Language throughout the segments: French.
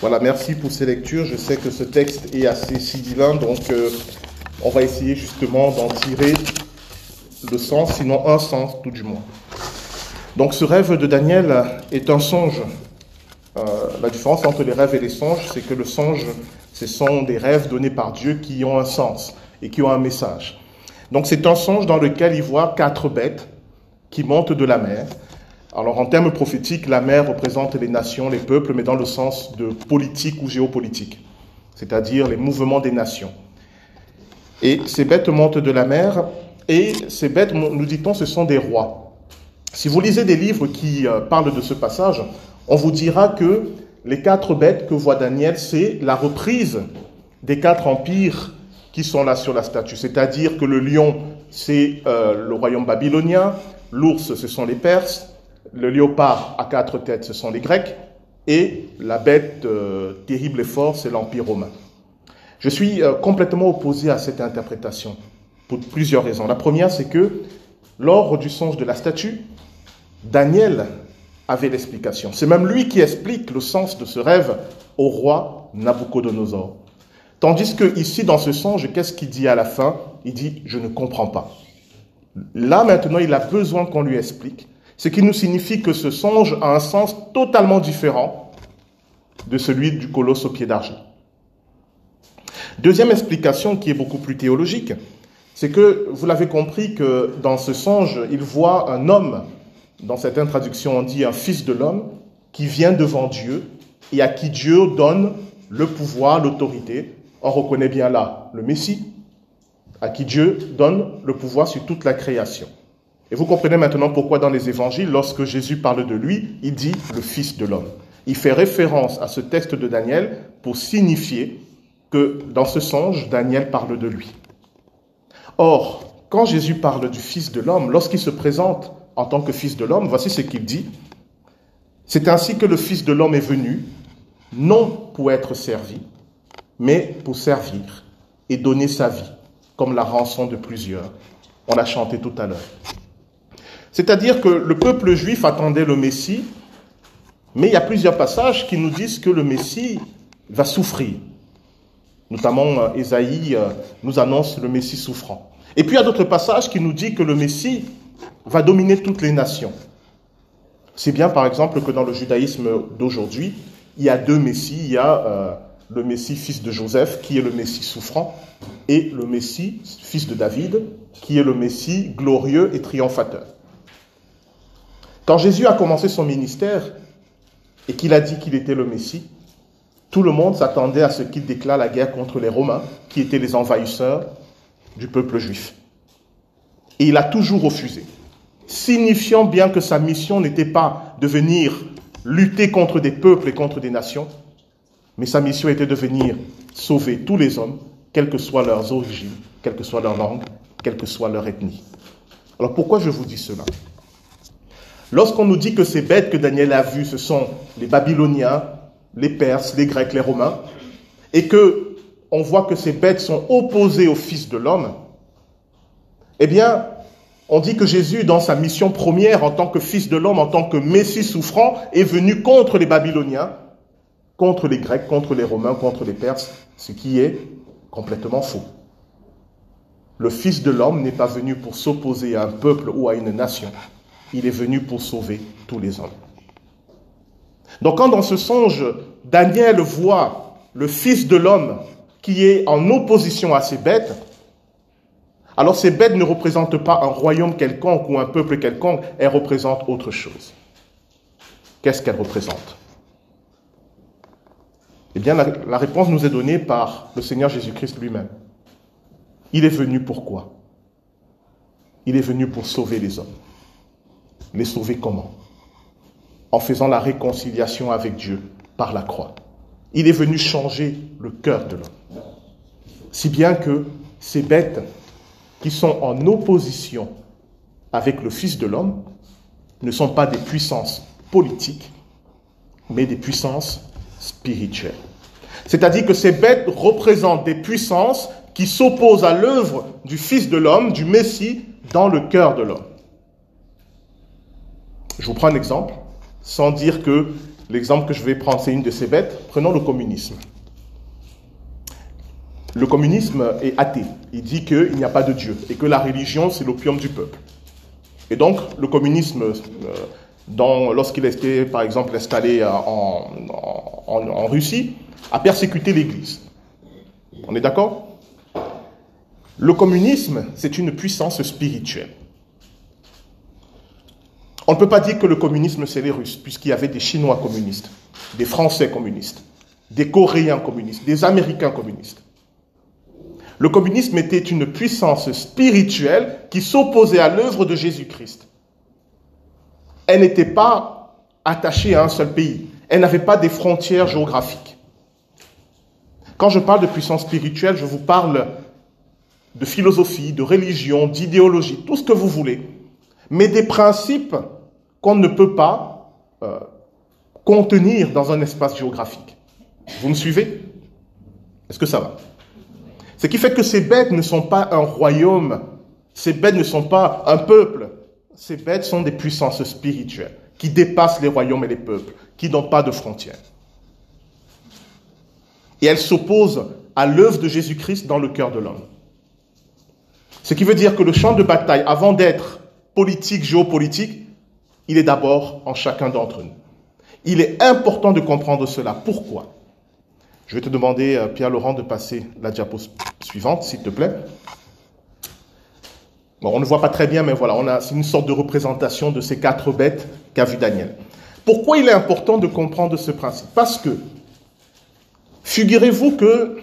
Voilà, merci pour ces lectures. Je sais que ce texte est assez sibyllin, donc euh, on va essayer justement d'en tirer le sens, sinon un sens tout du moins. Donc ce rêve de Daniel est un songe. Euh, la différence entre les rêves et les songes, c'est que le songe, ce sont des rêves donnés par Dieu qui ont un sens et qui ont un message. Donc c'est un songe dans lequel il voit quatre bêtes qui montent de la mer. Alors en termes prophétiques, la mer représente les nations, les peuples, mais dans le sens de politique ou géopolitique, c'est-à-dire les mouvements des nations. Et ces bêtes montent de la mer, et ces bêtes, nous dit-on, ce sont des rois. Si vous lisez des livres qui euh, parlent de ce passage, on vous dira que les quatre bêtes que voit Daniel, c'est la reprise des quatre empires qui sont là sur la statue. C'est-à-dire que le lion, c'est euh, le royaume babylonien, l'ours, ce sont les Perses, le léopard à quatre têtes, ce sont les Grecs, et la bête euh, terrible et forte, c'est l'Empire romain. Je suis euh, complètement opposé à cette interprétation pour plusieurs raisons. La première, c'est que lors du songe de la statue, Daniel avait l'explication. C'est même lui qui explique le sens de ce rêve au roi Nabucodonosor. Tandis que ici, dans ce songe, qu'est-ce qu'il dit à la fin? Il dit, je ne comprends pas. Là, maintenant, il a besoin qu'on lui explique, ce qui nous signifie que ce songe a un sens totalement différent de celui du colosse au pied d'argent. Deuxième explication qui est beaucoup plus théologique, c'est que vous l'avez compris que dans ce songe, il voit un homme, dans certaines traductions on dit un fils de l'homme, qui vient devant Dieu et à qui Dieu donne le pouvoir, l'autorité on reconnaît bien là le Messie, à qui Dieu donne le pouvoir sur toute la création. Et vous comprenez maintenant pourquoi dans les évangiles, lorsque Jésus parle de lui, il dit le Fils de l'homme. Il fait référence à ce texte de Daniel pour signifier que dans ce songe, Daniel parle de lui. Or, quand Jésus parle du Fils de l'homme, lorsqu'il se présente en tant que Fils de l'homme, voici ce qu'il dit. C'est ainsi que le Fils de l'homme est venu, non pour être servi, mais pour servir et donner sa vie, comme la rançon de plusieurs. On l'a chanté tout à l'heure. C'est-à-dire que le peuple juif attendait le Messie, mais il y a plusieurs passages qui nous disent que le Messie va souffrir. Notamment, Esaïe euh, nous annonce le Messie souffrant. Et puis il y a d'autres passages qui nous disent que le Messie va dominer toutes les nations. C'est bien, par exemple, que dans le judaïsme d'aujourd'hui, il y a deux Messies. Il y a euh, le Messie fils de Joseph, qui est le Messie souffrant, et le Messie fils de David, qui est le Messie glorieux et triomphateur. Quand Jésus a commencé son ministère et qu'il a dit qu'il était le Messie, tout le monde s'attendait à ce qu'il déclare la guerre contre les Romains, qui étaient les envahisseurs du peuple juif. Et il a toujours refusé, signifiant bien que sa mission n'était pas de venir lutter contre des peuples et contre des nations, mais sa mission était de venir sauver tous les hommes, quelles que soient leurs origines, quelle que soit leur langue, quelle que soit leur ethnie. Alors pourquoi je vous dis cela? Lorsqu'on nous dit que ces bêtes que Daniel a vues, ce sont les Babyloniens, les Perses, les Grecs, les Romains, et que on voit que ces bêtes sont opposées au Fils de l'homme, eh bien, on dit que Jésus, dans sa mission première en tant que Fils de l'homme, en tant que Messie souffrant, est venu contre les Babyloniens contre les Grecs, contre les Romains, contre les Perses, ce qui est complètement faux. Le Fils de l'homme n'est pas venu pour s'opposer à un peuple ou à une nation. Il est venu pour sauver tous les hommes. Donc quand dans ce songe, Daniel voit le Fils de l'homme qui est en opposition à ces bêtes, alors ces bêtes ne représentent pas un royaume quelconque ou un peuple quelconque, elles représentent autre chose. Qu'est-ce qu'elles représentent? Eh bien, la, réponse nous est donnée par le Seigneur Jésus-Christ lui-même. Il est venu pourquoi Il est venu pour sauver les hommes. Les sauver comment? En faisant la réconciliation avec Dieu par la croix. Il est venu changer le cœur de l'homme. Si bien que ces bêtes qui sont en opposition avec le Fils de l'homme ne sont pas des puissances politiques, mais des puissances spirituelle. C'est-à-dire que ces bêtes représentent des puissances qui s'opposent à l'œuvre du Fils de l'homme, du Messie, dans le cœur de l'homme. Je vous prends un exemple, sans dire que L'exemple que je vais prendre, c'est une de ces bêtes. Prenons le communisme. Le communisme est athée. Il dit qu'il n'y a pas de Dieu et que la religion, c'est l'opium du peuple. Et donc, le communisme, euh, lorsqu'il était, par exemple, installé en, en Russie, a persécuté l'Église. On est d'accord? Le communisme, c'est une puissance spirituelle. On ne peut pas dire que le communisme, c'est les Russes, puisqu'il y avait des Chinois communistes, des Français communistes, des Coréens communistes, des Américains communistes. Le communisme était une puissance spirituelle qui s'opposait à l'œuvre de Jésus-Christ. Elle n'était pas attachée à un seul pays. Elle n'avait pas des frontières géographiques. Quand je parle de puissance spirituelle, je vous parle de philosophie, de religion, d'idéologie, tout ce que vous voulez, mais des principes qu'on ne peut pas euh, contenir dans un espace géographique. Vous me suivez? Est-ce que ça va? Ce qui fait que ces bêtes ne sont pas un royaume, ces bêtes ne sont pas un peuple, ces bêtes sont des puissances spirituelles qui dépassent les royaumes et les peuples, qui n'ont pas de frontières et elle s'oppose à l'œuvre de Jésus-Christ dans le cœur de l'homme. Ce qui veut dire que le champ de bataille, avant d'être politique, géopolitique, il est d'abord en chacun d'entre nous. Il est important de comprendre cela. Pourquoi? Je vais te demander, euh, Pierre-Laurent, de passer la diapo suivante, s'il te plaît. Bon, on ne voit pas très bien, mais voilà, c'est une sorte de représentation de ces quatre bêtes qu'a vu Daniel. Pourquoi il est important de comprendre ce principe? Parce que Figurez-vous que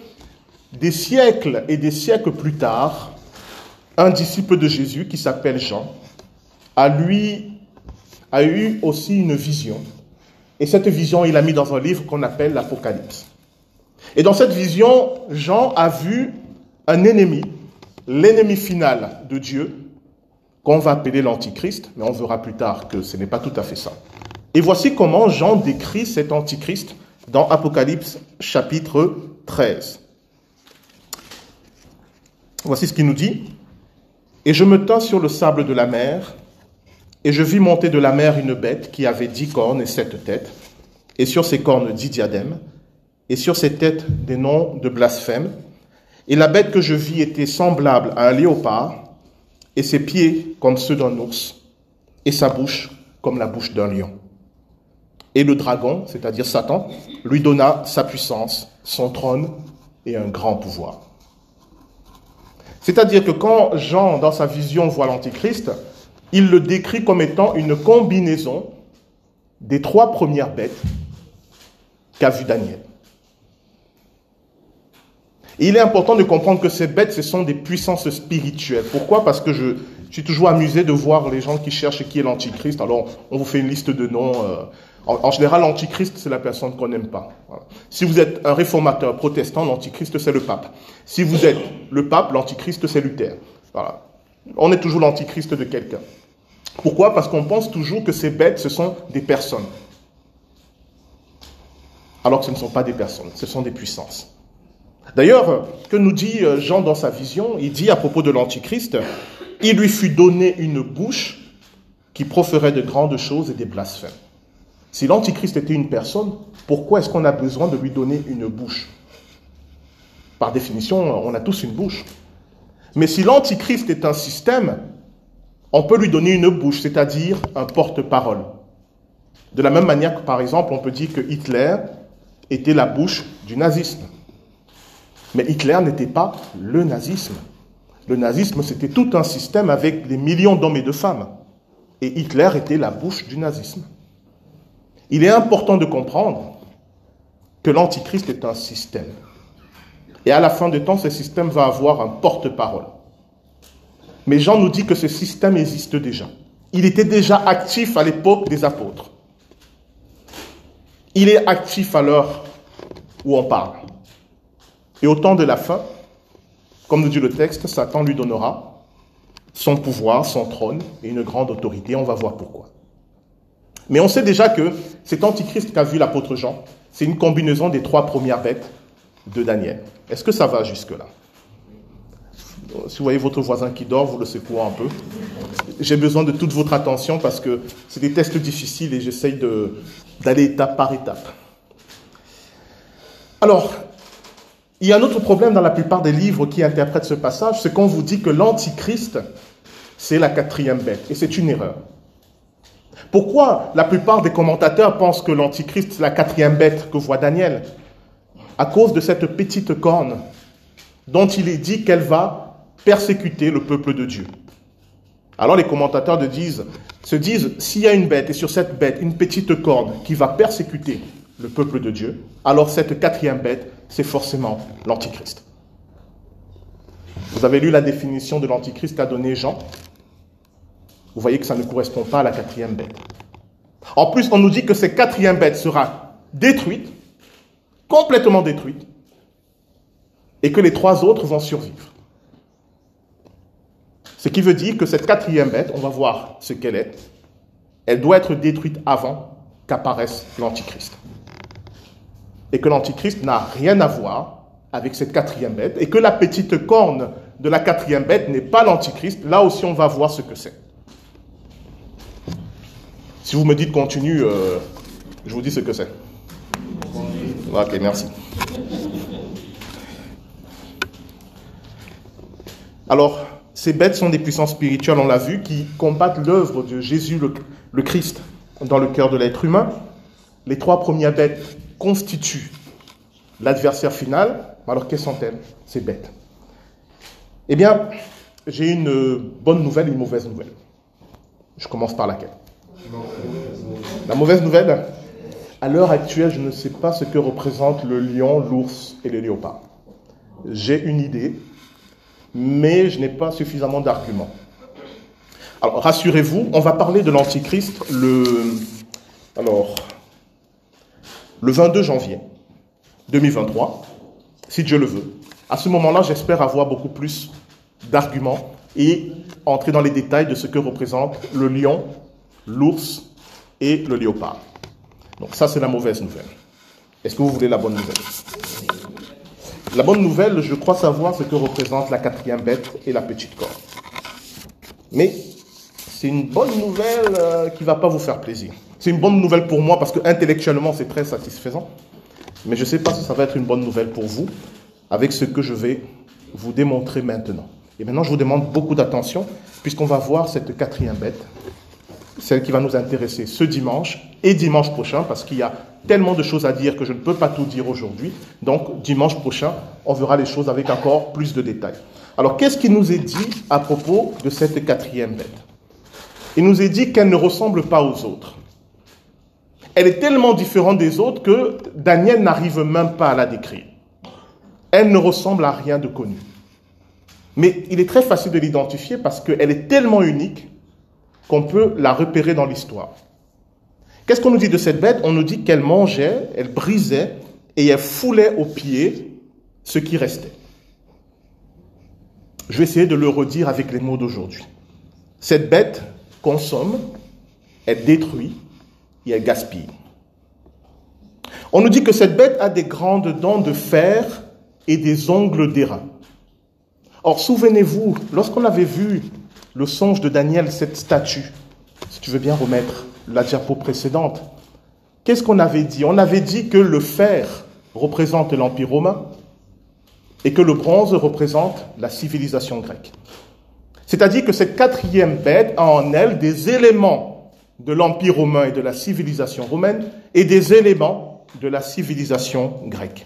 des siècles et des siècles plus tard, un disciple de Jésus qui s'appelle Jean a lui a eu aussi une vision. Et cette vision, il a mis dans un livre qu'on appelle l'Apocalypse. Et dans cette vision, Jean a vu un ennemi, l'ennemi final de Dieu, qu'on va appeler l'Antichrist, mais on verra plus tard que ce n'est pas tout à fait ça. Et voici comment Jean décrit cet Antichrist dans Apocalypse chapitre 13. Voici ce qu'il nous dit. Et je me tins sur le sable de la mer, et je vis monter de la mer une bête qui avait dix cornes et sept têtes, et sur ses cornes dix diadèmes, et sur ses têtes des noms de blasphème. Et la bête que je vis était semblable à un léopard, et ses pieds comme ceux d'un ours, et sa bouche comme la bouche d'un lion. Et le dragon, c'est-à-dire Satan, lui donna sa puissance, son trône et un grand pouvoir. C'est-à-dire que quand Jean, dans sa vision, voit l'Antichrist, il le décrit comme étant une combinaison des trois premières bêtes qu'a vu Daniel. il est important de comprendre que ces bêtes, ce sont des puissances spirituelles. Pourquoi? Parce que je, suis toujours amusé de voir les gens qui cherchent qui est l'Antichrist. Alors, on vous fait une liste de noms. Euh, en, général, l'antichrist, c'est la personne qu'on n'aime pas. Si vous êtes un réformateur protestant, l'antichrist, c'est le pape. Si vous êtes le pape, l'antichrist, c'est Luther. On est toujours l'antichrist de quelqu'un. Pourquoi? Parce qu'on pense toujours que ces bêtes, ce sont des personnes. Alors que ce ne sont pas des personnes, ce sont des puissances. D'ailleurs, que nous dit euh, Jean dans sa vision? Il dit à propos de l'antichrist, il lui fut donné une bouche qui proférait de grandes choses et des blasphèmes. Si l'Antichrist était une personne, pourquoi est-ce qu'on a besoin de lui donner une bouche? Par définition, on a tous une bouche. Mais si l'Antichrist est un système, on peut lui donner une bouche, c'est-à-dire un porte-parole. De la même manière que, par exemple, on peut dire que Hitler était la bouche du nazisme. Mais Hitler n'était pas le nazisme. Le nazisme, c'était tout un système avec des millions d'hommes et de femmes. Et Hitler était la bouche du nazisme. Il est important de comprendre que l'Antichrist est un système. Et à la fin de temps, ce système va avoir un porte-parole. Mais Jean nous dit que ce système existe déjà. Il était déjà actif à l'époque des apôtres. Il est actif à l'heure où on parle. Et au temps de la fin, comme nous dit le texte, Satan lui donnera son pouvoir, son trône et une grande autorité. On va voir pourquoi. Mais on sait déjà que cet antichrist qu'a vu l'apôtre Jean, c'est une combinaison des trois premières bêtes de Daniel. Est-ce que ça va jusque-là? Si vous voyez votre voisin qui dort, vous le secouez un peu. J'ai besoin de toute votre attention parce que c'est des tests difficiles et j'essaye d'aller étape par étape. Alors, il y a un autre problème dans la plupart des livres qui interprètent ce passage, c'est qu'on vous dit que l'Antichrist, c'est la quatrième bête. Et c'est une erreur. Pourquoi la plupart des commentateurs pensent que l'Antichrist, c'est la quatrième bête que voit Daniel? À cause de cette petite corne dont il est dit qu'elle va persécuter le peuple de Dieu. Alors les commentateurs disent, se disent, s'il y a une bête, et sur cette bête, une petite corne qui va persécuter le peuple de Dieu, alors cette quatrième bête, c'est forcément l'Antichrist. Vous avez lu la définition de l'Antichrist qu'a donné Jean? Vous voyez que ça ne correspond pas à la quatrième bête. En plus, on nous dit que cette quatrième bête sera détruite, complètement détruite, et que les trois autres vont survivre. Ce qui veut dire que cette quatrième bête, on va voir ce qu'elle est, elle doit être détruite avant qu'apparaisse l'Antichrist et que l'Antichrist n'a rien à voir avec cette quatrième bête, et que la petite corne de la quatrième bête n'est pas l'Antichrist, là aussi on va voir ce que c'est. Si vous me dites continue, euh, je vous dis ce que c'est. Ok, merci. Alors, ces bêtes sont des puissances spirituelles, on l'a vu, qui combattent l'œuvre de Jésus le Christ dans le cœur de l'être humain. Les trois premières bêtes constitue l'adversaire final, alors quelles sont-elles Ces bêtes? Eh bien, j'ai une bonne nouvelle et une mauvaise nouvelle. Je commence par laquelle? La mauvaise nouvelle, à l'heure actuelle, je ne sais pas ce que représentent le lion, l'ours et le léopard. J'ai une idée, mais je n'ai pas suffisamment d'arguments. Alors, rassurez-vous, on va parler de l'Antichrist le... Alors, le 22 janvier 2023, si Dieu le veut. À ce moment-là, j'espère avoir beaucoup plus d'arguments et entrer dans les détails de ce que représente le lion, l'ours et le léopard. Donc ça, c'est la mauvaise nouvelle. Est-ce que vous voulez la bonne nouvelle? La bonne nouvelle, je crois savoir ce que représente la quatrième bête et la petite corde. Mais c'est une bonne nouvelle euh, qui ne va pas vous faire plaisir. C'est une bonne nouvelle pour moi parce que intellectuellement c'est très satisfaisant. Mais je ne sais pas si ça va être une bonne nouvelle pour vous avec ce que je vais vous démontrer maintenant. Et maintenant je vous demande beaucoup d'attention puisqu'on va voir cette quatrième bête, celle qui va nous intéresser ce dimanche et dimanche prochain parce qu'il y a tellement de choses à dire que je ne peux pas tout dire aujourd'hui. Donc dimanche prochain, on verra les choses avec encore plus de détails. Alors qu'est-ce qui nous est dit à propos de cette quatrième bête? Il nous est dit qu'elle ne ressemble pas aux autres elle est tellement différente des autres que Daniel n'arrive même pas à la décrire. Elle ne ressemble à rien de connu. Mais il est très facile de l'identifier parce qu'elle est tellement unique qu'on peut la repérer dans l'histoire. Qu'est-ce qu'on nous dit de cette bête On nous dit qu'elle mangeait, elle brisait et elle foulait aux pieds ce qui restait. Je vais essayer de le redire avec les mots d'aujourd'hui. Cette bête consomme, elle détruit, et elle gaspille. On nous dit que cette bête a des grandes dents de fer et des ongles d'airain. Or, souvenez-vous, lorsqu'on avait vu le songe de Daniel, cette statue, si tu veux bien remettre la diapo précédente, qu'est-ce qu'on avait dit? On avait dit que le fer représente l'Empire romain et que le bronze représente la civilisation grecque. C'est-à-dire que cette quatrième bête a en elle des éléments de l'Empire romain et de la civilisation romaine et des éléments de la civilisation grecque.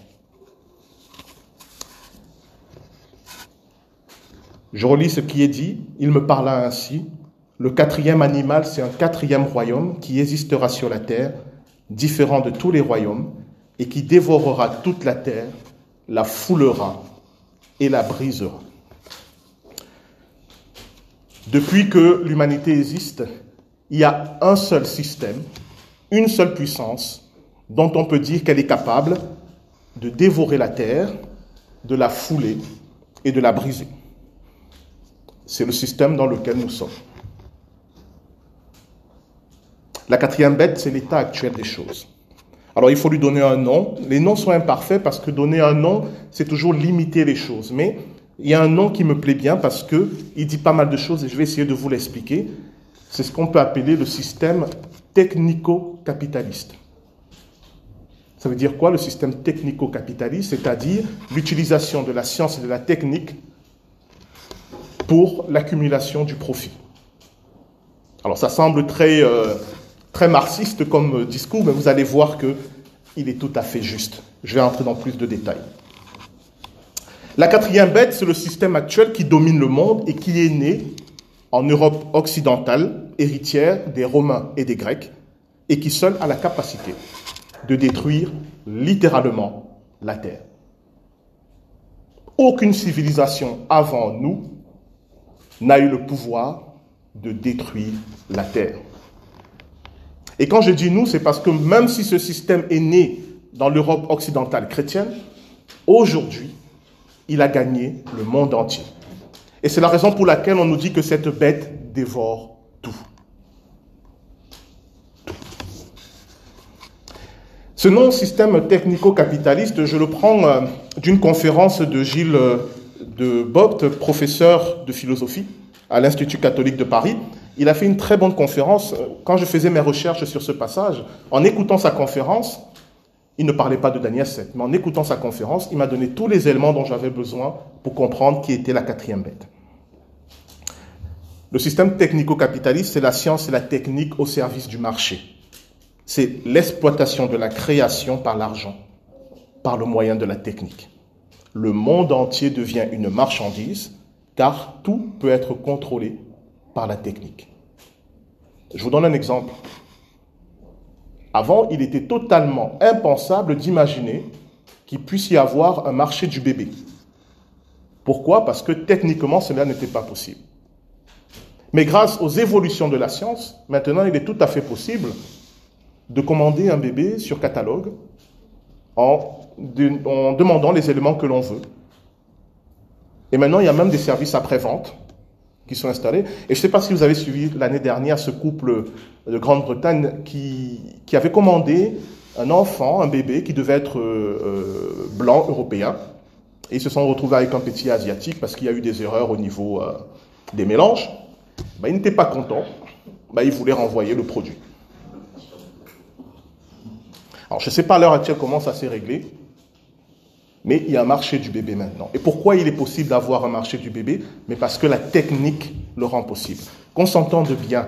Je relis ce qui est dit. Il me parla ainsi. Le quatrième animal, c'est un quatrième royaume qui existera sur la terre, différent de tous les royaumes, et qui dévorera toute la terre, la foulera et la brisera. Depuis que l'humanité existe, il y a un seul système, une seule puissance dont on peut dire qu'elle est capable de dévorer la terre, de la fouler et de la briser. C'est le système dans lequel nous sommes. La quatrième bête, c'est l'état actuel des choses. Alors il faut lui donner un nom. Les noms sont imparfaits parce que donner un nom, c'est toujours limiter les choses. Mais il y a un nom qui me plaît bien parce que il dit pas mal de choses et je vais essayer de vous l'expliquer. C'est ce qu'on peut appeler le système technico-capitaliste. Ça veut dire quoi le système technico-capitaliste? C'est-à-dire l'utilisation de la science et de la technique pour l'accumulation du profit. Alors ça semble très, euh, très marxiste comme discours, mais vous allez voir que il est tout à fait juste. Je vais entrer dans plus de détails. La quatrième bête, c'est le système actuel qui domine le monde et qui est né en Europe occidentale, héritière des Romains et des Grecs, et qui seul a la capacité de détruire littéralement la Terre. Aucune civilisation avant nous n'a eu le pouvoir de détruire la Terre. Et quand je dis nous, c'est parce que même si ce système est né dans l'Europe occidentale chrétienne, aujourd'hui, il a gagné le monde entier. Et c'est la raison pour laquelle on nous dit que cette bête dévore tout. Ce nom système technico-capitaliste, je le prends euh, d'une conférence de Gilles euh, de Bopt, professeur de philosophie à l'Institut catholique de Paris. Il a fait une très bonne conférence. Quand je faisais mes recherches sur ce passage, en écoutant sa conférence, il ne parlait pas de Daniel 7, mais en écoutant sa conférence, il m'a donné tous les éléments dont j'avais besoin pour comprendre qui était la quatrième bête. Le système technico-capitaliste, c'est la science et la technique au service du marché. C'est l'exploitation de la création par l'argent, par le moyen de la technique. Le monde entier devient une marchandise, car tout peut être contrôlé par la technique. Je vous donne un exemple. Avant, il était totalement impensable d'imaginer qu'il puisse y avoir un marché du bébé. Pourquoi? Parce que techniquement, cela n'était pas possible. Mais grâce aux évolutions de la science, maintenant, il est tout à fait possible de commander un bébé sur catalogue en, demandant les éléments que l'on veut. Et maintenant, il y a même des services après-vente qui sont installés. Et je ne sais pas si vous avez suivi l'année dernière ce couple de Grande-Bretagne qui, qui avait commandé un enfant, un bébé qui devait être euh, euh, blanc européen. Et ils se sont retrouvés avec un petit asiatique parce qu'il y a eu des erreurs au niveau euh, des mélanges. Ben, ils n'étaient pas contents. Ben, ils voulaient renvoyer le produit. Alors je ne sais pas à l'heure actuelle comment ça s'est réglé. Mais il y a un marché du bébé maintenant. Et pourquoi il est possible d'avoir un marché du bébé? Mais parce que la technique le rend possible. Qu'on s'entende bien.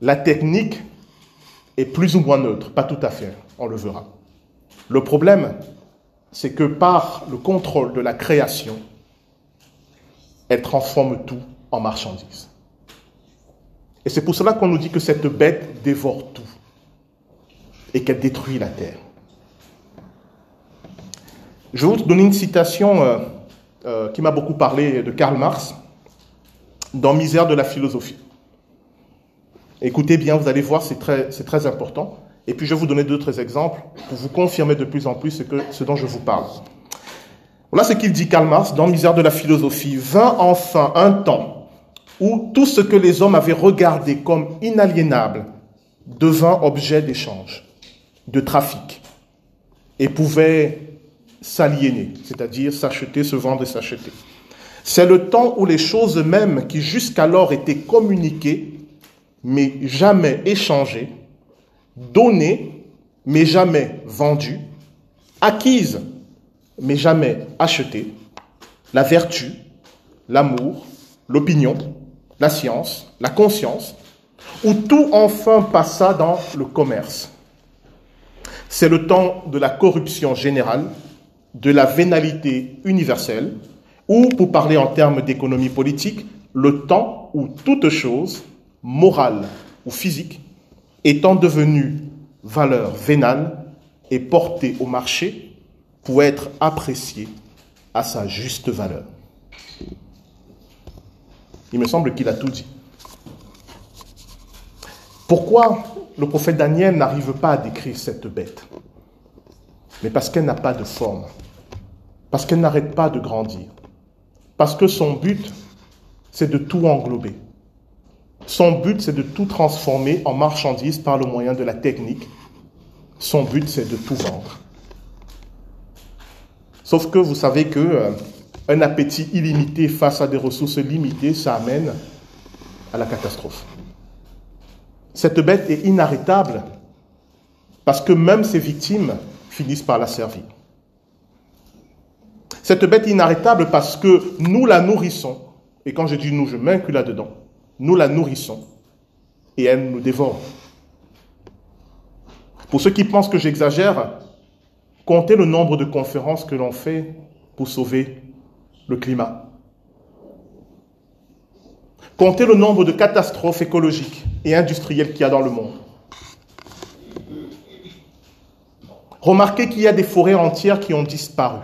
La technique est plus ou moins neutre, pas tout à fait, on le verra. Le problème, c'est que par le contrôle de la création, elle transforme tout en marchandise. Et c'est pour cela qu'on nous dit que cette bête dévore tout et qu'elle détruit la terre. Je vais vous donner une citation euh, euh, qui m'a beaucoup parlé de Karl Marx dans Misère de la philosophie. Écoutez bien, vous allez voir, c'est très, très important. Et puis je vais vous donner d'autres exemples pour vous confirmer de plus en plus ce, que, ce dont je vous parle. Voilà ce qu'il dit Karl Marx dans Misère de la philosophie. Vint enfin un temps où tout ce que les hommes avaient regardé comme inaliénable devint objet d'échange, de trafic, et pouvait s'aliéner, c'est-à-dire s'acheter, se vendre et s'acheter. C'est le temps où les choses mêmes qui jusqu'alors étaient communiquées, mais jamais échangées, données, mais jamais vendues, acquises, mais jamais achetées, la vertu, l'amour, l'opinion, la science, la conscience, où tout enfin passa dans le commerce. C'est le temps de la corruption générale, de la vénalité universelle, ou, pour parler en termes d'économie politique, le temps où toute chose, morale ou physique, étant devenue valeur vénale, est portée au marché pour être appréciée à sa juste valeur. Il me semble qu'il a tout dit. Pourquoi le prophète Daniel n'arrive pas à décrire cette bête? Mais parce qu'elle n'a pas de forme. Parce qu'elle n'arrête pas de grandir. Parce que son but, c'est de tout englober. Son but, c'est de tout transformer en marchandise par le moyen de la technique. Son but, c'est de tout vendre. Sauf que vous savez que euh, un appétit illimité face à des ressources limitées, ça amène à la catastrophe. Cette bête est inarrêtable parce que même ses victimes finissent par la servir. Cette bête inarrêtable parce que nous la nourrissons, et quand je dis nous, je m'inclus là-dedans, nous la nourrissons, et elle nous dévore. Pour ceux qui pensent que j'exagère, comptez le nombre de conférences que l'on fait pour sauver le climat. Comptez le nombre de catastrophes écologiques et industrielles qu'il y a dans le monde. Remarquez qu'il y a des forêts entières qui ont disparu.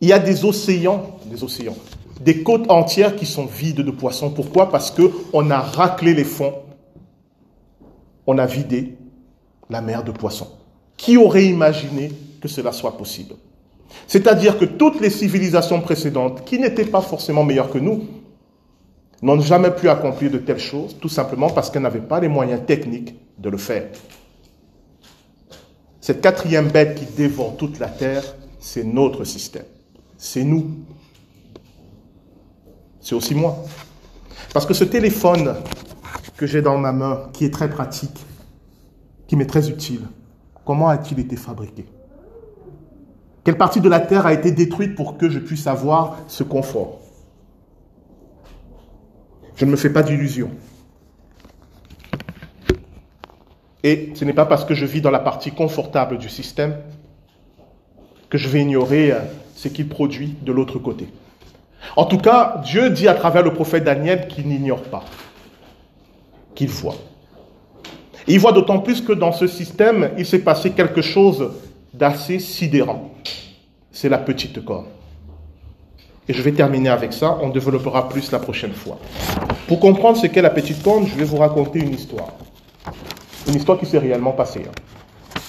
Il y a des océans, des océans, des côtes entières qui sont vides de poissons. Pourquoi? Parce qu'on a raclé les fonds, on a vidé la mer de poissons. Qui aurait imaginé que cela soit possible? C'est-à-dire que toutes les civilisations précédentes, qui n'étaient pas forcément meilleures que nous, n'ont jamais pu accomplir de telles choses, tout simplement parce qu'elles n'avaient pas les moyens techniques de le faire. Cette quatrième bête qui dévore toute la terre, c'est notre système. C'est nous. C'est aussi moi. Parce que ce téléphone que j'ai dans ma main, qui est très pratique, qui m'est très utile, comment a-t-il été fabriqué? Quelle partie de la terre a été détruite pour que je puisse avoir ce confort? Je ne me fais pas d'illusions. Et ce n'est pas parce que je vis dans la partie confortable du système que je vais ignorer euh, ce qu'il produit de l'autre côté. En tout cas, Dieu dit à travers le prophète Daniel qu'il n'ignore pas, qu'il voit. Et il voit d'autant plus que dans ce système, il s'est passé quelque chose d'assez sidérant. C'est la petite corne. Et je vais terminer avec ça, on développera plus la prochaine fois. Pour comprendre ce qu'est la petite corne, je vais vous raconter une histoire. Une histoire qui s'est réellement passée. Hein.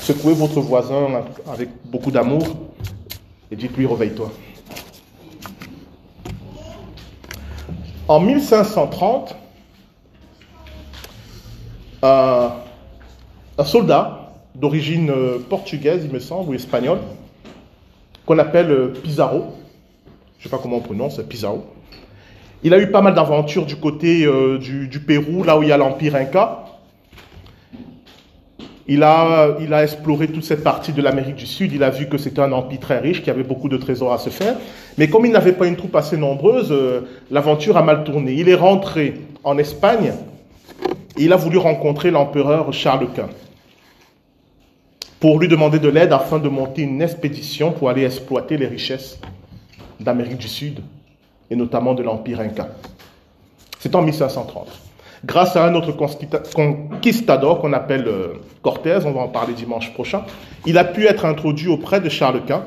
Secouez votre voisin avec beaucoup d'amour et dites-lui réveille-toi. En 1530, un, soldat d'origine euh, portugaise, il me semble, ou espagnole, qu'on appelle euh, Pizarro, je ne sais pas comment on prononce, Pizarro, il a eu pas mal d'aventures du côté euh, du, Pérou, là où il y a l'Empire Inca. Il a, exploré toute cette partie de l'Amérique du Sud. Il a vu que c'était un empire très riche, qui avait beaucoup de trésors à se faire. Mais comme il n'avait pas une troupe assez nombreuse, euh, l'aventure a mal tourné. Il est rentré en Espagne et il a voulu rencontrer l'empereur Charles Quint pour lui demander de l'aide afin de monter une expédition pour aller exploiter les richesses d'Amérique du Sud et notamment de l'Empire Inca. C'est en 1530 grâce à un autre conquistador qu'on appelle euh, Cortés, on va en parler dimanche prochain, il a pu être introduit auprès de Charles Quint.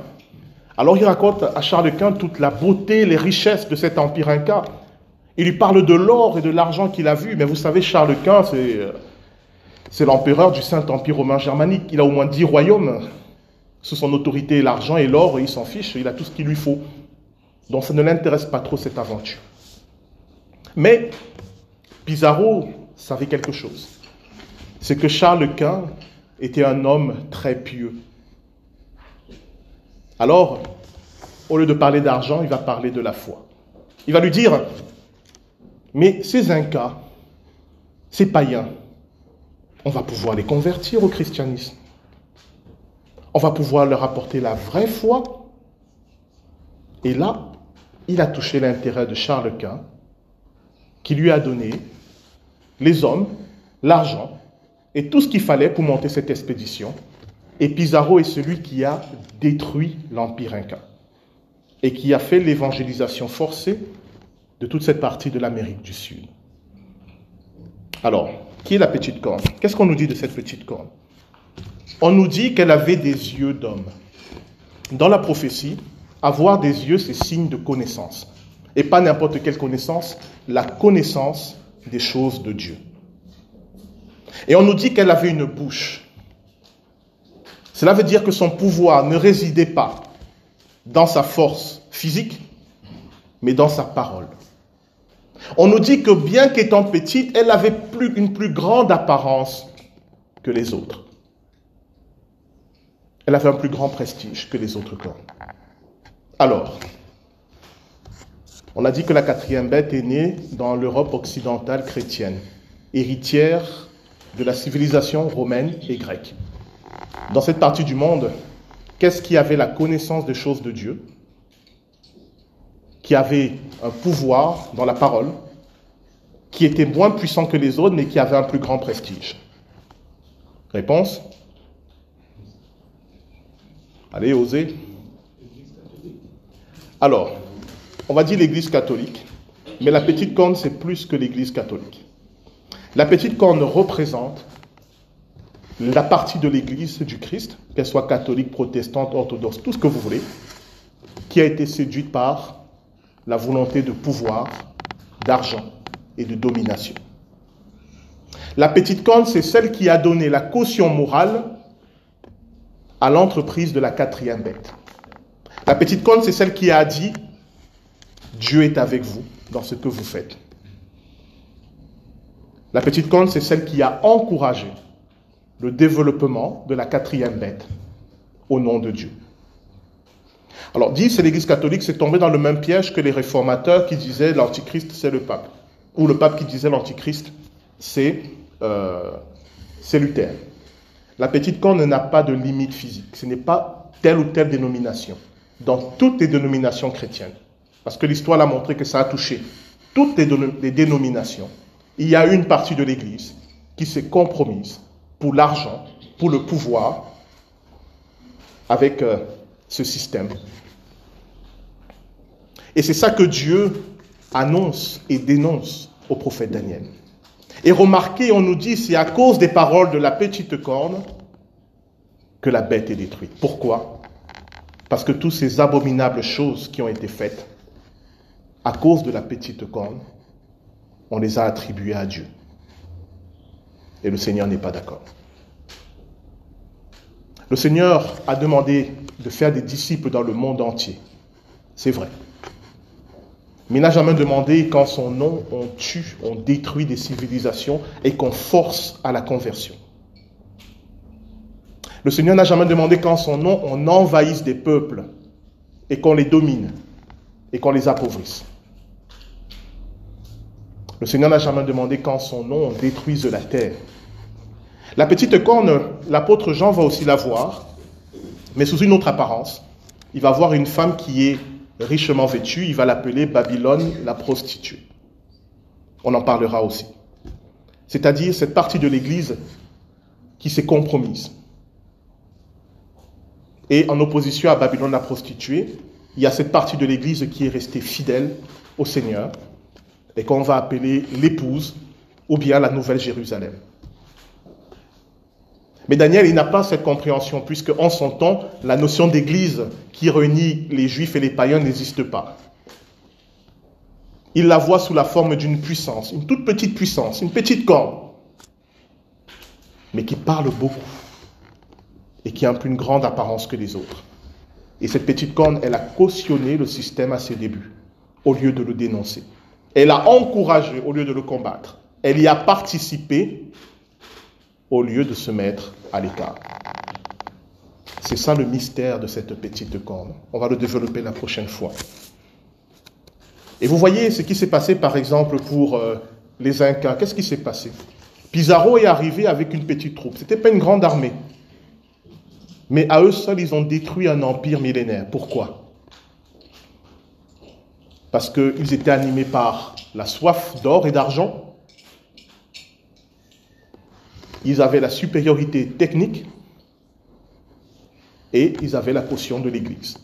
Alors il raconte à Charles Quint toute la beauté, les richesses de cet empire inca. Il lui parle de l'or et de l'argent qu'il a vu, mais vous savez, Charles Quint, c'est, euh, l'empereur du Saint-Empire romain germanique. Il a au moins dix royaumes sous son autorité, l'argent et l'or, il s'en fiche, il a tout ce qu'il lui faut. Donc ça ne l'intéresse pas trop cette aventure. Mais Pizarro savait quelque chose. C'est que Charles Quint était un homme très pieux. Alors, au lieu de parler d'argent, il va parler de la foi. Il va lui dire, mais ces Incas, ces païens, on va pouvoir les convertir au christianisme. On va pouvoir leur apporter la vraie foi. Et là, il a touché l'intérêt de Charles Quint qui lui a donné les hommes, l'argent et tout ce qu'il fallait pour monter cette expédition. Et Pizarro est celui qui a détruit l'Empire inca et qui a fait l'évangélisation forcée de toute cette partie de l'Amérique du Sud. Alors, qui est la petite corne? Qu'est-ce qu'on nous dit de cette petite corne? On nous dit qu'elle avait des yeux d'homme. Dans la prophétie, avoir des yeux, c'est signe de connaissance. Et pas n'importe quelle connaissance, la connaissance des choses de Dieu. Et on nous dit qu'elle avait une bouche. Cela veut dire que son pouvoir ne résidait pas dans sa force physique, mais dans sa parole. On nous dit que bien qu'étant petite, elle avait une plus grande apparence que les autres. Elle avait un plus grand prestige que les autres corps. Alors, on a dit que la quatrième bête est née dans l'Europe occidentale chrétienne, héritière de la civilisation romaine et grecque. Dans cette partie du monde, qu'est-ce qui avait la connaissance des choses de Dieu, qui avait un pouvoir dans la parole, qui était moins puissant que les autres, mais qui avait un plus grand prestige? Réponse Allez, osez. Alors, on va dire l'Église catholique, mais la petite corne, c'est plus que l'Église catholique. La petite corne représente la partie de l'Église du Christ, qu'elle soit catholique, protestante, orthodoxe, tout ce que vous voulez, qui a été séduite par la volonté de pouvoir, d'argent et de domination. La petite corne, c'est celle qui a donné la caution morale à l'entreprise de la quatrième bête. La petite corne, c'est celle qui a dit, Dieu est avec vous dans ce que vous faites. La petite corne, c'est celle qui a encouragé le développement de la quatrième bête au nom de Dieu. Alors, dit, c'est l'Église catholique, c'est tombé dans le même piège que les réformateurs qui disaient l'Antichrist, c'est le pape. Ou le pape qui disait l'Antichrist, c'est euh, Luther. La petite corne n'a pas de limite physique. Ce n'est pas telle ou telle dénomination. Dans toutes les dénominations chrétiennes, parce que l'histoire l'a montré que ça a touché toutes les dénominations, il y a une partie de l'Église qui s'est compromise pour l'argent, pour le pouvoir, avec euh, ce système. Et c'est ça que Dieu annonce et dénonce au prophète Daniel. Et remarquez, on nous dit, c'est à cause des paroles de la petite corne que la bête est détruite. Pourquoi? Parce que toutes ces abominables choses qui ont été faites, à cause de la petite corne, on les a attribuées à Dieu. Et le Seigneur n'est pas d'accord. Le Seigneur a demandé de faire des disciples dans le monde entier. C'est vrai. Mais il n'a jamais demandé qu'en son nom, on tue, on détruit des civilisations et qu'on force à la conversion. Le Seigneur n'a jamais demandé qu'en son nom, on envahisse des peuples et qu'on les domine et qu'on les appauvrisse. Le Seigneur n'a jamais demandé qu'en son nom, on détruise la terre. La petite corne, l'apôtre Jean va aussi la voir, mais sous une autre apparence. Il va voir une femme qui est richement vêtue, il va l'appeler Babylone la prostituée. On en parlera aussi. C'est-à-dire cette partie de l'Église qui s'est compromise. Et en opposition à Babylone la prostituée, il y a cette partie de l'Église qui est restée fidèle au Seigneur et qu'on va appeler l'épouse ou bien la Nouvelle Jérusalem. Mais Daniel, il n'a pas cette compréhension, puisque en son temps, la notion d'église qui réunit les juifs et les païens n'existe pas. Il la voit sous la forme d'une puissance, une toute petite puissance, une petite corne, mais qui parle beaucoup et qui a un peu une grande apparence que les autres. Et cette petite corne, elle a cautionné le système à ses débuts, au lieu de le dénoncer. Elle a encouragé au lieu de le combattre. Elle y a participé au lieu de se mettre à l'écart. C'est ça le mystère de cette petite corne. On va le développer la prochaine fois. Et vous voyez ce qui s'est passé par exemple pour euh, les Incas. Qu'est-ce qui s'est passé? Pizarro est arrivé avec une petite troupe. Ce n'était pas une grande armée. Mais à eux seuls, ils ont détruit un empire millénaire. Pourquoi? Parce qu'ils étaient animés par la soif d'or et d'argent ils avaient la supériorité technique et ils avaient la caution de l'Église.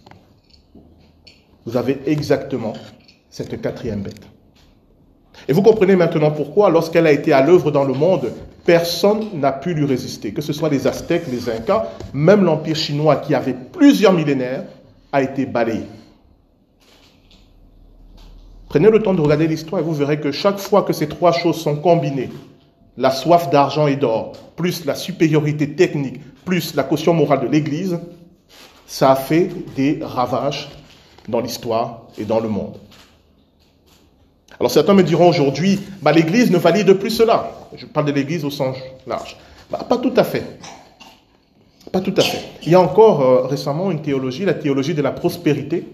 Vous avez exactement cette quatrième bête. Et vous comprenez maintenant pourquoi, lorsqu'elle a été à l'œuvre dans le monde, personne n'a pu lui résister. Que ce soit les Aztèques, les Incas, même l'Empire chinois qui avait plusieurs millénaires, a été balayé. Prenez le temps de regarder l'histoire et vous verrez que chaque fois que ces trois choses sont combinées, la soif d'argent et d'or, plus la supériorité technique, plus la caution morale de l'Église, ça a fait des ravages dans l'histoire et dans le monde. Alors certains me diront aujourd'hui, bah, l'Église ne valide plus cela. Je parle de l'Église au sens large. Bah, pas tout à fait. Pas tout à fait. Il y a encore euh, récemment une théologie, la théologie de la prospérité,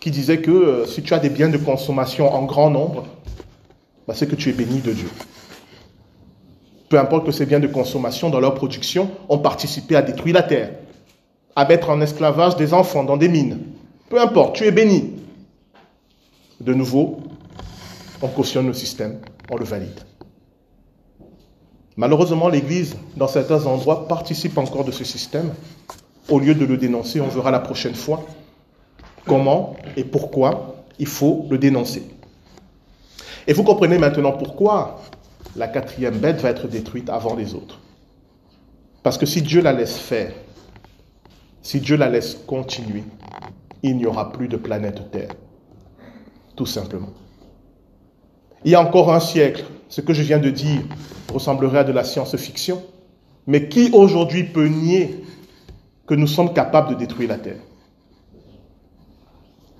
qui disait que euh, si tu as des biens de consommation en grand nombre, bah, c'est que tu es béni de Dieu. Peu importe que ces biens de consommation, dans leur production, ont participé à détruire la terre, à mettre en esclavage des enfants dans des mines. Peu importe, tu es béni. De nouveau, on cautionne le système, on le valide. Malheureusement, l'Église, dans certains endroits, participe encore de ce système. Au lieu de le dénoncer, on verra la prochaine fois comment et pourquoi il faut le dénoncer. Et vous comprenez maintenant pourquoi la quatrième bête va être détruite avant les autres. Parce que si Dieu la laisse faire, si Dieu la laisse continuer, il n'y aura plus de planète Terre. Tout simplement. Il y a encore un siècle, ce que je viens de dire ressemblerait à de la science-fiction. Mais qui aujourd'hui peut nier que nous sommes capables de détruire la Terre?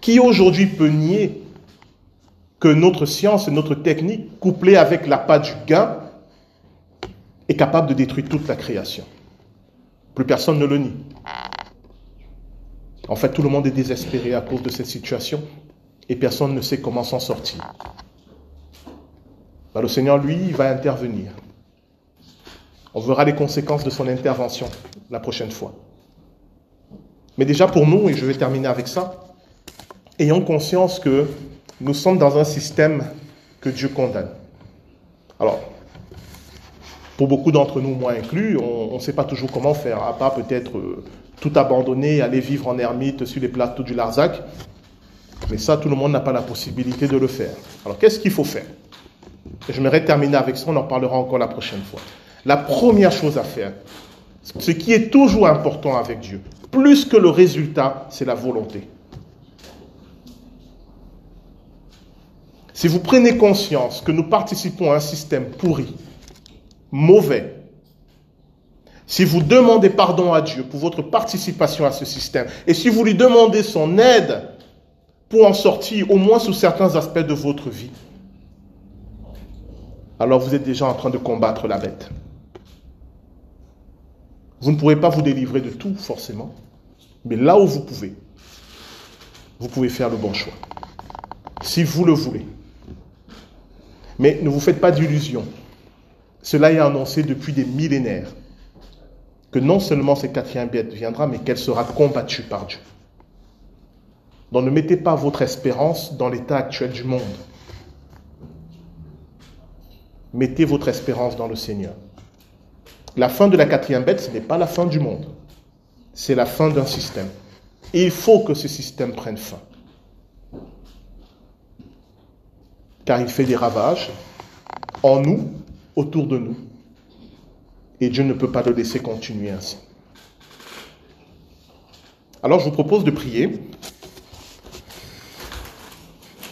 Qui aujourd'hui peut nier que notre science et notre technique, couplée avec la l'appât du gain, est capable de détruire toute la création. Plus personne ne le nie. En fait, tout le monde est désespéré à cause de cette situation et personne ne sait comment s'en sortir. Bah, le Seigneur, lui, va intervenir. On verra les conséquences de son intervention la prochaine fois. Mais déjà pour nous, et je vais terminer avec ça, ayons conscience que nous sommes dans un système que Dieu condamne. Alors, pour beaucoup d'entre nous, moi inclus, on ne sait pas toujours comment faire, à part peut-être euh, tout abandonner, aller vivre en ermite sur les plateaux du Larzac. Mais ça, tout le monde n'a pas la possibilité de le faire. Alors, qu'est-ce qu'il faut faire? J'aimerais terminer avec ça, on en parlera encore la prochaine fois. La première chose à faire, ce qui est toujours important avec Dieu, plus que le résultat, c'est la volonté. Si vous prenez conscience que nous participons à un système pourri, mauvais, si vous demandez pardon à Dieu pour votre participation à ce système, et si vous lui demandez son aide pour en sortir, au moins sous certains aspects de votre vie, alors vous êtes déjà en train de combattre la bête. Vous ne pourrez pas vous délivrer de tout, forcément, mais là où vous pouvez, vous pouvez faire le bon choix, si vous le voulez. Mais ne vous faites pas d'illusions. Cela est annoncé depuis des millénaires. Que non seulement cette quatrième bête viendra, mais qu'elle sera combattue par Dieu. Donc ne mettez pas votre espérance dans l'état actuel du monde. Mettez votre espérance dans le Seigneur. La fin de la quatrième bête, ce n'est pas la fin du monde. C'est la fin d'un système. Et il faut que ce système prenne fin. Car il fait des ravages en nous, autour de nous. Et Dieu ne peut pas le laisser continuer ainsi. Alors je vous propose de prier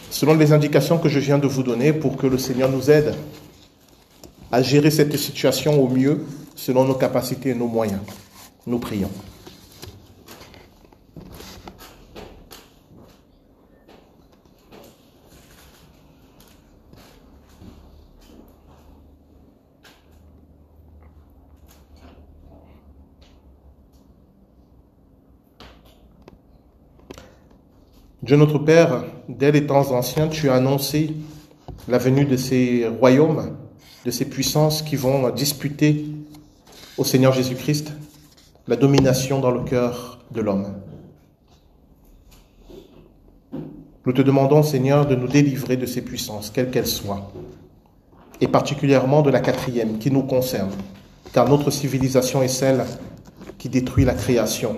selon les indications que je viens de vous donner pour que le Seigneur nous aide à gérer cette situation au mieux selon nos capacités et nos moyens. Nous prions. Dieu notre Père, dès les temps anciens, tu as annoncé la venue de ces royaumes, de ces puissances qui vont disputer au Seigneur Jésus-Christ la domination dans le cœur de l'homme. Nous te demandons, Seigneur, de nous délivrer de ces puissances, quelles qu'elles soient, et particulièrement de la quatrième qui nous concerne, car notre civilisation est celle qui détruit la création.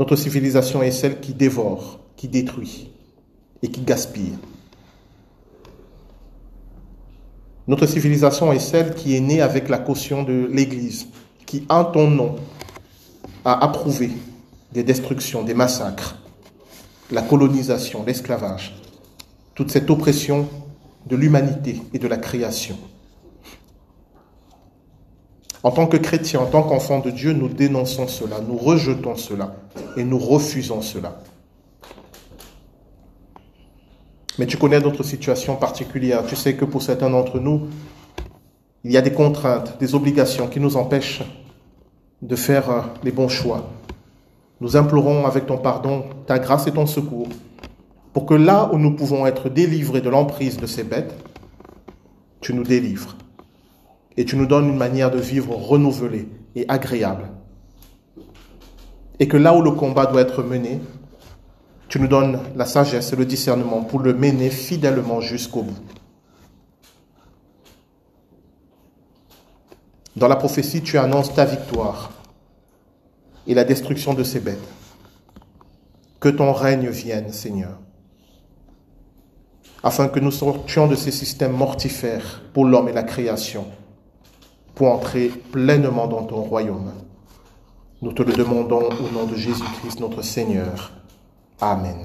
Notre civilisation est celle qui dévore, qui détruit et qui gaspille. Notre civilisation est celle qui est née avec la caution de l'Église, qui, en ton nom, a approuvé des destructions, des massacres, la colonisation, l'esclavage, toute cette oppression de l'humanité et de la création. En tant que chrétiens, en tant qu'enfants de Dieu, nous dénonçons cela, nous rejetons cela et nous refusons cela. Mais tu connais d'autres situations particulières. Tu sais que pour certains d'entre nous, il y a des contraintes, des obligations qui nous empêchent de faire euh, les bons choix. Nous implorons avec ton pardon ta grâce et ton secours pour que là où nous pouvons être délivrés de l'emprise de ces bêtes, tu nous délivres et tu nous donnes une manière de vivre renouvelée et agréable. Et que là où le combat doit être mené, tu nous donnes la sagesse et le discernement pour le mener fidèlement jusqu'au bout. Dans la prophétie, tu annonces ta victoire et la destruction de ces bêtes. Que ton règne vienne, Seigneur, afin que nous sortions de ces systèmes mortifères pour l'homme et la création, pour entrer pleinement dans ton royaume. Nous te le demandons au nom de Jésus-Christ notre Seigneur. Amen.